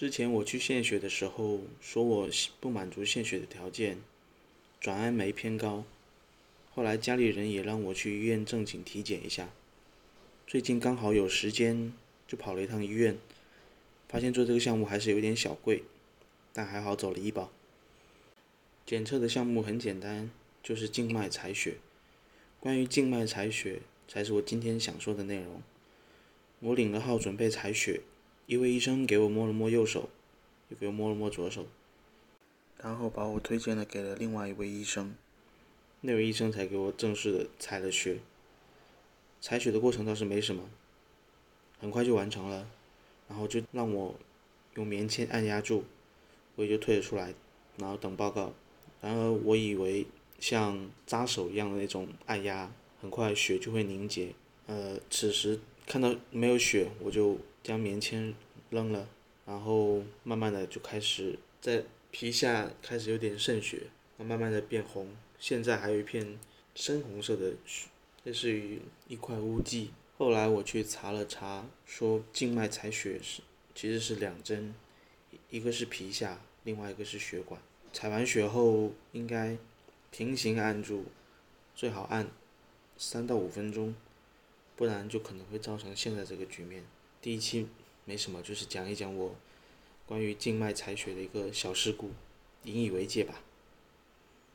之前我去献血的时候，说我不满足献血的条件，转氨酶偏高。后来家里人也让我去医院正经体检一下。最近刚好有时间，就跑了一趟医院，发现做这个项目还是有点小贵，但还好走了医保。检测的项目很简单，就是静脉采血。关于静脉采血，才是我今天想说的内容。我领了号准备采血。一位医生给我摸了摸右手，又给我摸了摸左手，然后把我推荐了给了另外一位医生。那位医生才给我正式的采了血。采血的过程倒是没什么，很快就完成了，然后就让我用棉签按压住，我也就退了出来，然后等报告。然而我以为像扎手一样的那种按压，很快血就会凝结。呃，此时看到没有血，我就。将棉签扔了，然后慢慢的就开始在皮下开始有点渗血，慢慢的变红，现在还有一片深红色的血，类似于一块污迹。后来我去查了查，说静脉采血是其实是两针，一个是皮下，另外一个是血管。采完血后应该平行按住，最好按三到五分钟，不然就可能会造成现在这个局面。第一期没什么，就是讲一讲我关于静脉采血的一个小事故，引以为戒吧。